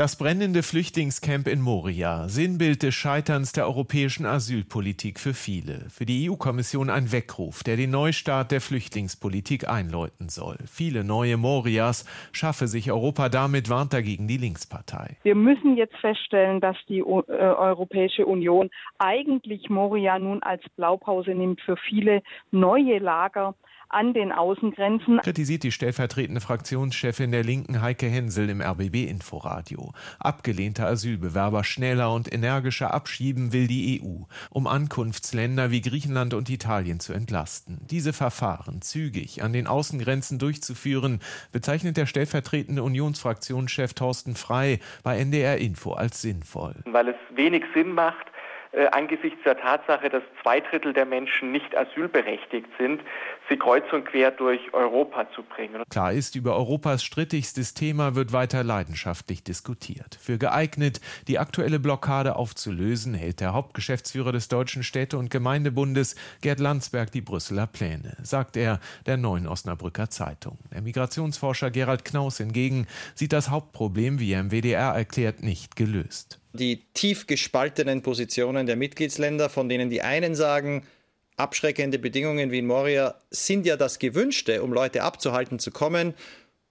Das brennende Flüchtlingscamp in Moria, Sinnbild des Scheiterns der europäischen Asylpolitik für viele. Für die EU-Kommission ein Weckruf, der den Neustart der Flüchtlingspolitik einläuten soll. Viele neue Morias schaffe sich Europa damit, warnt dagegen die Linkspartei. Wir müssen jetzt feststellen, dass die äh, Europäische Union eigentlich Moria nun als Blaupause nimmt für viele neue Lager an den Außengrenzen. Kritisiert die stellvertretende Fraktionschefin der Linken Heike Hensel im RBB Inforadio. Abgelehnte Asylbewerber schneller und energischer abschieben will die EU, um Ankunftsländer wie Griechenland und Italien zu entlasten. Diese Verfahren zügig an den Außengrenzen durchzuführen, bezeichnet der stellvertretende Unionsfraktionschef Thorsten Frei bei NDR Info als sinnvoll. Weil es wenig Sinn macht, äh, angesichts der Tatsache, dass zwei Drittel der Menschen nicht asylberechtigt sind, sie kreuz und quer durch Europa zu bringen. Klar ist, über Europas strittigstes Thema wird weiter leidenschaftlich diskutiert. Für geeignet, die aktuelle Blockade aufzulösen, hält der Hauptgeschäftsführer des Deutschen Städte- und Gemeindebundes Gerd Landsberg die Brüsseler Pläne, sagt er der neuen Osnabrücker Zeitung. Der Migrationsforscher Gerald Knaus hingegen sieht das Hauptproblem, wie er im WDR erklärt, nicht gelöst die tief gespaltenen Positionen der Mitgliedsländer, von denen die einen sagen, abschreckende Bedingungen wie in Moria sind ja das Gewünschte, um Leute abzuhalten zu kommen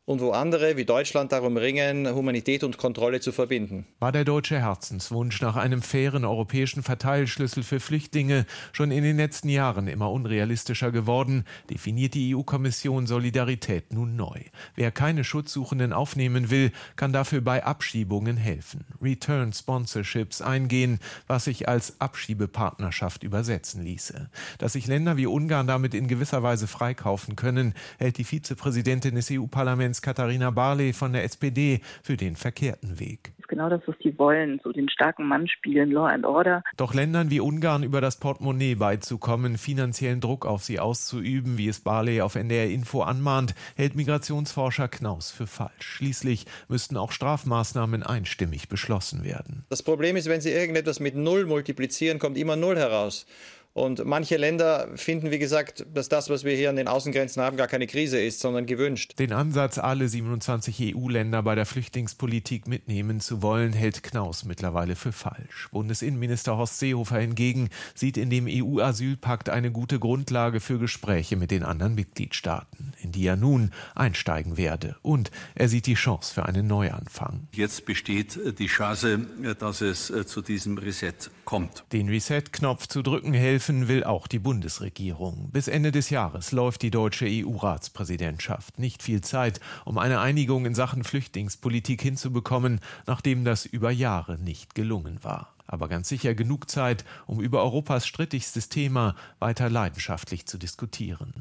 und wo andere wie Deutschland darum ringen, Humanität und Kontrolle zu verbinden. War der deutsche Herzenswunsch nach einem fairen europäischen Verteilschlüssel für Flüchtlinge schon in den letzten Jahren immer unrealistischer geworden, definiert die EU-Kommission Solidarität nun neu. Wer keine Schutzsuchenden aufnehmen will, kann dafür bei Abschiebungen helfen, Return Sponsorships eingehen, was sich als Abschiebepartnerschaft übersetzen ließe. Dass sich Länder wie Ungarn damit in gewisser Weise freikaufen können, hält die Vizepräsidentin des EU-Parlaments Katharina Barley von der SPD für den verkehrten Weg genau das, was die wollen, so den starken Mann spielen, Law and Order. Doch Ländern wie Ungarn über das Portemonnaie beizukommen, finanziellen Druck auf sie auszuüben, wie es Barley auf NDR Info anmahnt, hält Migrationsforscher Knaus für falsch. Schließlich müssten auch Strafmaßnahmen einstimmig beschlossen werden. Das Problem ist, wenn Sie irgendetwas mit Null multiplizieren, kommt immer Null heraus. Und manche Länder finden, wie gesagt, dass das, was wir hier an den Außengrenzen haben, gar keine Krise ist, sondern gewünscht. Den Ansatz, alle 27 EU-Länder bei der Flüchtlingspolitik mitnehmen zu wollen, hält Knaus mittlerweile für falsch. Bundesinnenminister Horst Seehofer hingegen sieht in dem EU-Asylpakt eine gute Grundlage für Gespräche mit den anderen Mitgliedstaaten, in die er nun einsteigen werde. Und er sieht die Chance für einen Neuanfang. Jetzt besteht die Chance, dass es zu diesem Reset kommt. Den Reset-Knopf zu drücken helfen helfen will auch die Bundesregierung. Bis Ende des Jahres läuft die deutsche EU-Ratspräsidentschaft. Nicht viel Zeit, um eine Einigung in Sachen Flüchtlingspolitik hinzubekommen, nachdem das über Jahre nicht gelungen war. Aber ganz sicher genug Zeit, um über Europas strittigstes Thema weiter leidenschaftlich zu diskutieren.